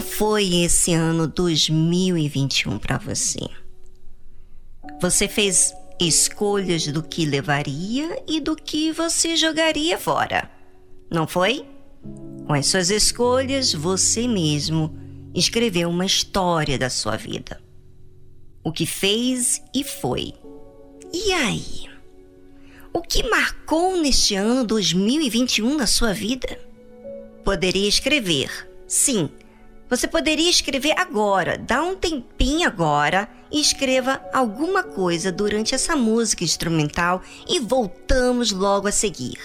Como foi esse ano 2021 para você? Você fez escolhas do que levaria e do que você jogaria fora, não foi? Com as suas escolhas, você mesmo escreveu uma história da sua vida. O que fez e foi. E aí? O que marcou neste ano 2021 na sua vida? Poderia escrever, sim. Você poderia escrever agora, dá um tempinho agora e escreva alguma coisa durante essa música instrumental e voltamos logo a seguir.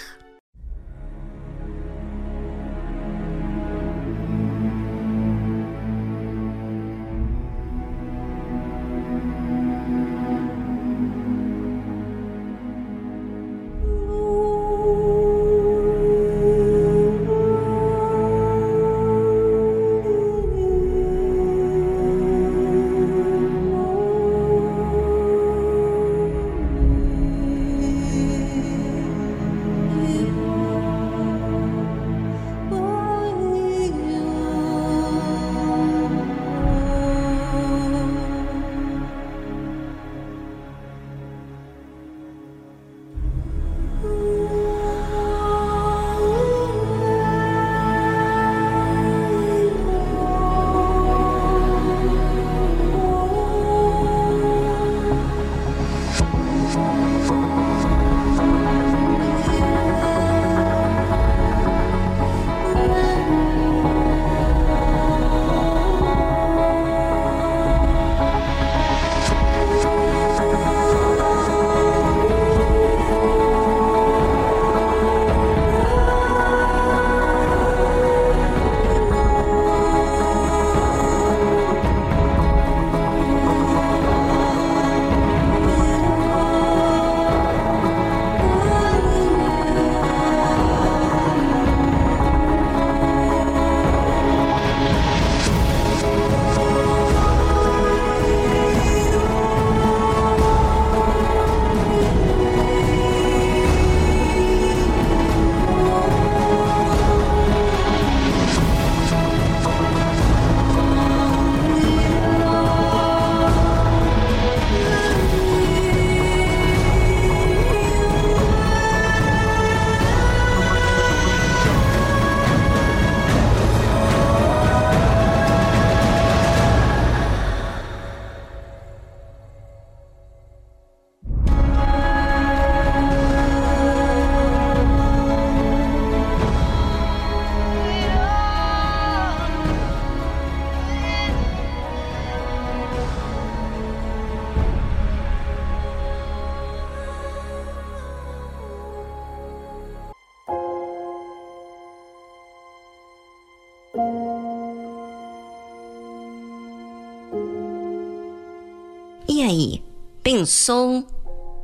E aí, pensou,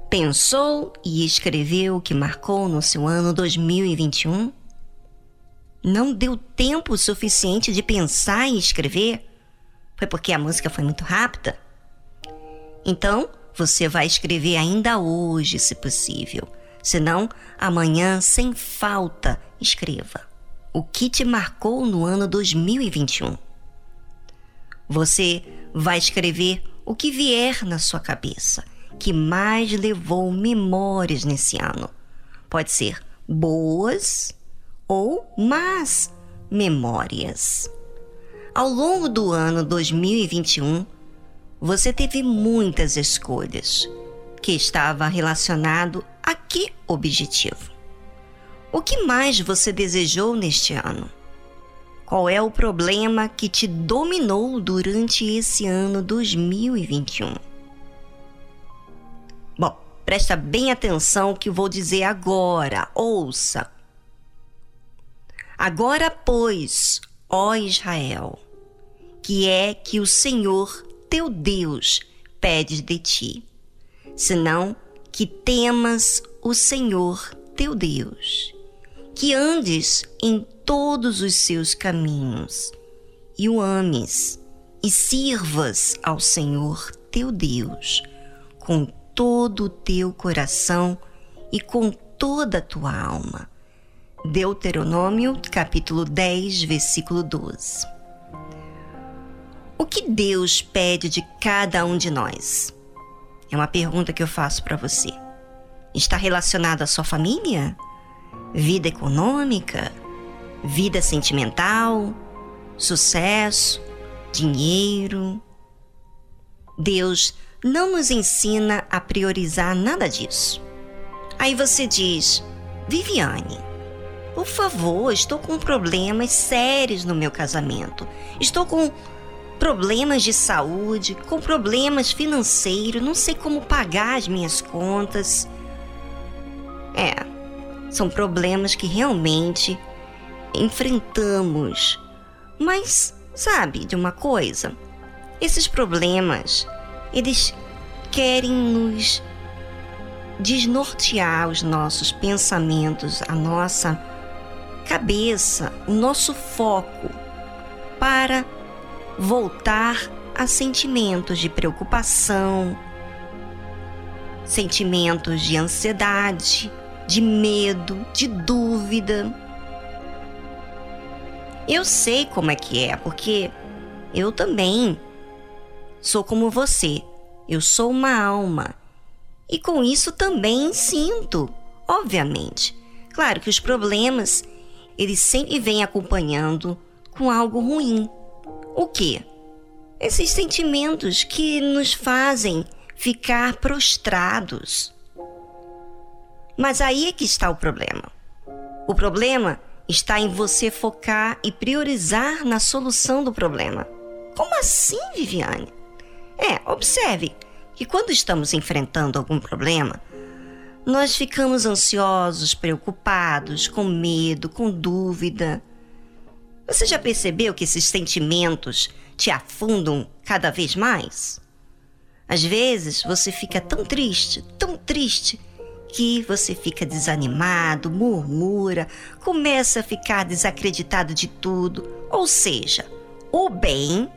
pensou e escreveu o que marcou no seu ano 2021? Não deu tempo suficiente de pensar e escrever? Foi porque a música foi muito rápida? Então, você vai escrever ainda hoje, se possível. Senão, amanhã, sem falta, escreva. O que te marcou no ano 2021? Você vai escrever o que vier na sua cabeça, que mais levou memórias nesse ano. Pode ser boas ou más memórias. Ao longo do ano 2021, você teve muitas escolhas que estava relacionado a que objetivo? O que mais você desejou neste ano? Qual é o problema que te dominou durante esse ano 2021? Bom, presta bem atenção que vou dizer agora. Ouça. Agora, pois, ó Israel, que é que o Senhor teu Deus pede de ti, senão que temas o Senhor teu Deus, que andes em todos os seus caminhos e o ames e sirvas ao Senhor teu Deus com todo o teu coração e com toda a tua alma. Deuteronômio, capítulo 10, versículo 12. O que Deus pede de cada um de nós? É uma pergunta que eu faço para você. Está relacionado à sua família? Vida econômica? Vida sentimental? Sucesso? Dinheiro? Deus não nos ensina a priorizar nada disso. Aí você diz, Viviane, por favor, estou com problemas sérios no meu casamento. Estou com problemas de saúde, com problemas financeiros, não sei como pagar as minhas contas. É, são problemas que realmente enfrentamos. Mas, sabe de uma coisa? Esses problemas, eles querem nos desnortear os nossos pensamentos, a nossa cabeça, o nosso foco para voltar a sentimentos de preocupação, sentimentos de ansiedade, de medo, de dúvida. Eu sei como é que é, porque eu também sou como você. Eu sou uma alma. E com isso também sinto, obviamente. Claro que os problemas, eles sempre vêm acompanhando com algo ruim. O que? Esses sentimentos que nos fazem ficar prostrados. Mas aí é que está o problema. O problema está em você focar e priorizar na solução do problema. Como assim, Viviane? É, observe que quando estamos enfrentando algum problema, nós ficamos ansiosos, preocupados, com medo, com dúvida. Você já percebeu que esses sentimentos te afundam cada vez mais? Às vezes você fica tão triste, tão triste, que você fica desanimado, murmura, começa a ficar desacreditado de tudo. Ou seja, o bem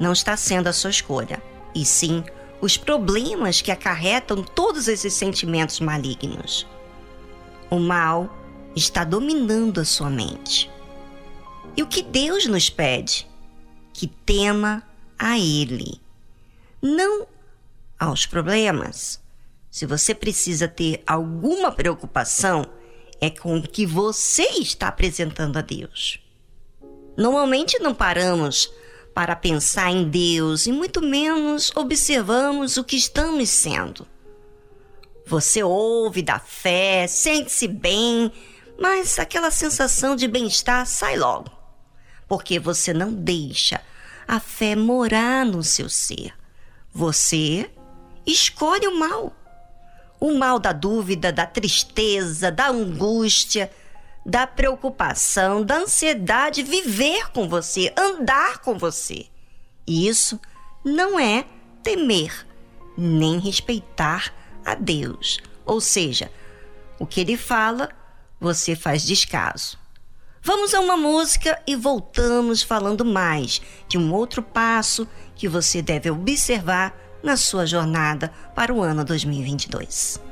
não está sendo a sua escolha, e sim os problemas que acarretam todos esses sentimentos malignos. O mal está dominando a sua mente. E o que Deus nos pede? Que tema a Ele, não aos problemas. Se você precisa ter alguma preocupação, é com o que você está apresentando a Deus. Normalmente não paramos para pensar em Deus e muito menos observamos o que estamos sendo. Você ouve da fé, sente-se bem, mas aquela sensação de bem-estar sai logo porque você não deixa a fé morar no seu ser. Você escolhe o mal. O mal da dúvida, da tristeza, da angústia, da preocupação, da ansiedade viver com você, andar com você. E isso não é temer, nem respeitar a Deus. Ou seja, o que ele fala, você faz descaso. Vamos a uma música e voltamos falando mais de um outro passo que você deve observar na sua jornada para o ano 2022.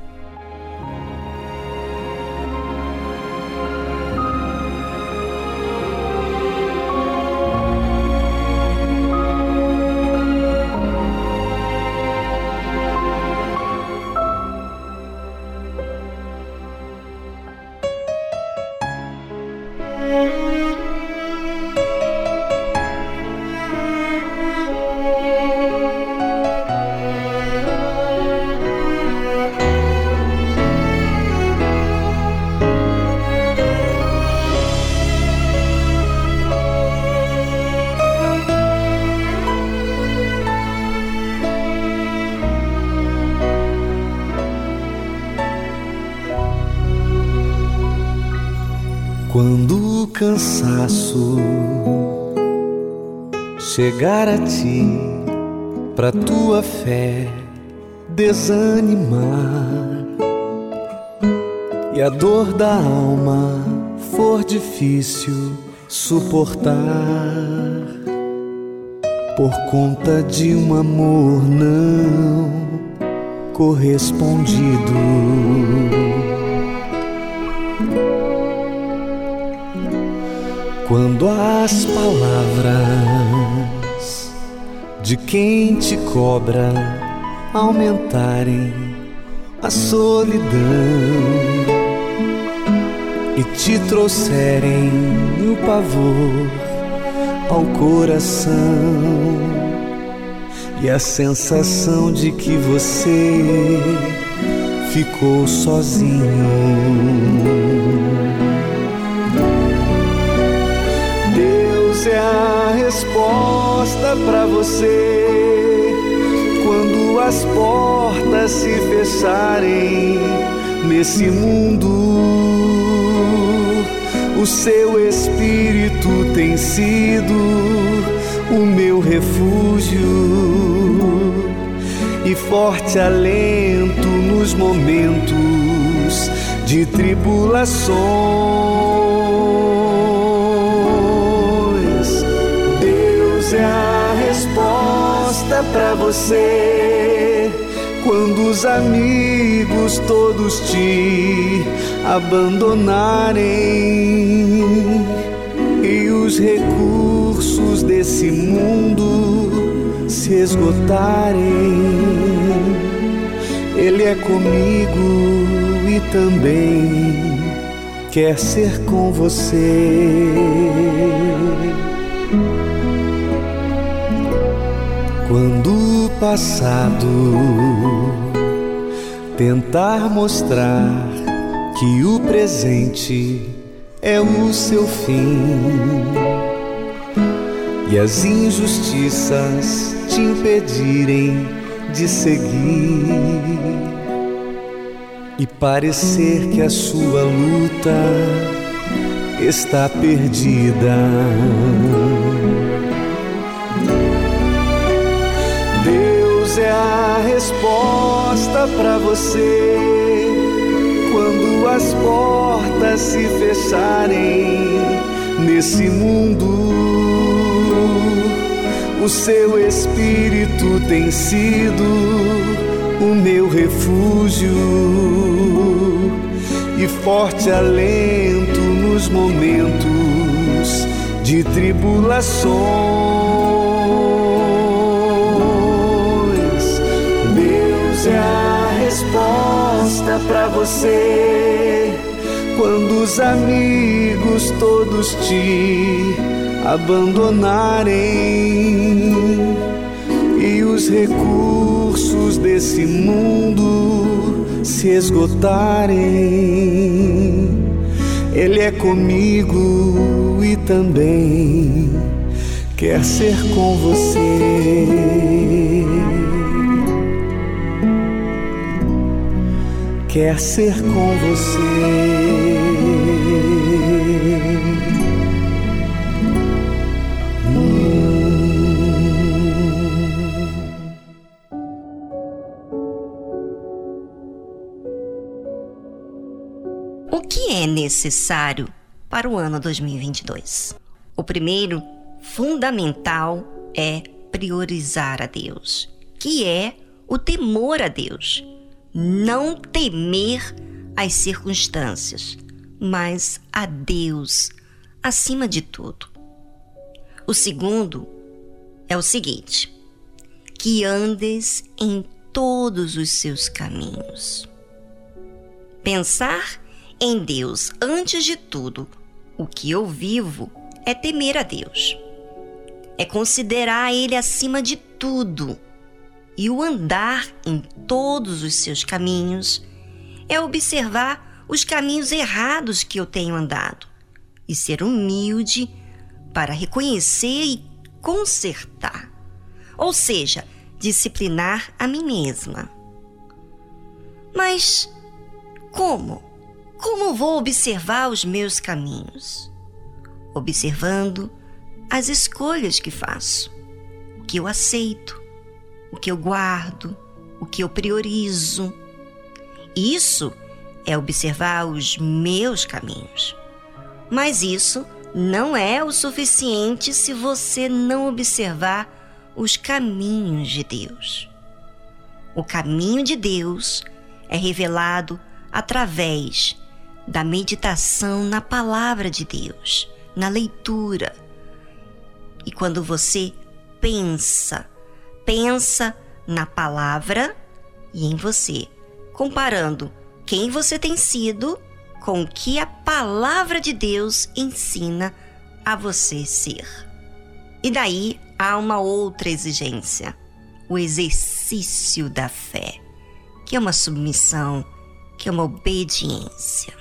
Cansaço. Chegar a ti, pra tua fé desanimar. E a dor da alma for difícil suportar. Por conta de um amor não correspondido. Quando as palavras de quem te cobra aumentarem a solidão e te trouxerem o pavor ao coração e a sensação de que você ficou sozinho. É a resposta para você quando as portas se fecharem nesse mundo. O seu espírito tem sido o meu refúgio e forte alento nos momentos de tribulações. A resposta para você quando os amigos todos te abandonarem e os recursos desse mundo se esgotarem. Ele é comigo e também quer ser com você. Passado. Tentar mostrar que o presente é o seu fim. E as injustiças te impedirem de seguir. E parecer que a sua luta está perdida. É a resposta para você quando as portas se fecharem nesse mundo. O seu espírito tem sido o meu refúgio e forte alento nos momentos de tribulações. Deus é a resposta para você quando os amigos todos te abandonarem e os recursos desse mundo se esgotarem. Ele é comigo e também quer ser com você. Quer ser com você. O que é necessário para o ano 2022? O primeiro, fundamental, é priorizar a Deus, que é o temor a Deus. Não temer as circunstâncias, mas a Deus acima de tudo. O segundo é o seguinte: que andes em todos os seus caminhos. Pensar em Deus antes de tudo, o que eu vivo é temer a Deus. É considerar Ele acima de tudo. E o andar em todos os seus caminhos é observar os caminhos errados que eu tenho andado e ser humilde para reconhecer e consertar. Ou seja, disciplinar a mim mesma. Mas como? Como vou observar os meus caminhos? Observando as escolhas que faço, o que eu aceito, o que eu guardo, o que eu priorizo. Isso é observar os meus caminhos. Mas isso não é o suficiente se você não observar os caminhos de Deus. O caminho de Deus é revelado através da meditação na palavra de Deus, na leitura. E quando você pensa pensa na palavra e em você, comparando quem você tem sido com o que a palavra de Deus ensina a você ser. E daí há uma outra exigência: o exercício da fé, que é uma submissão, que é uma obediência.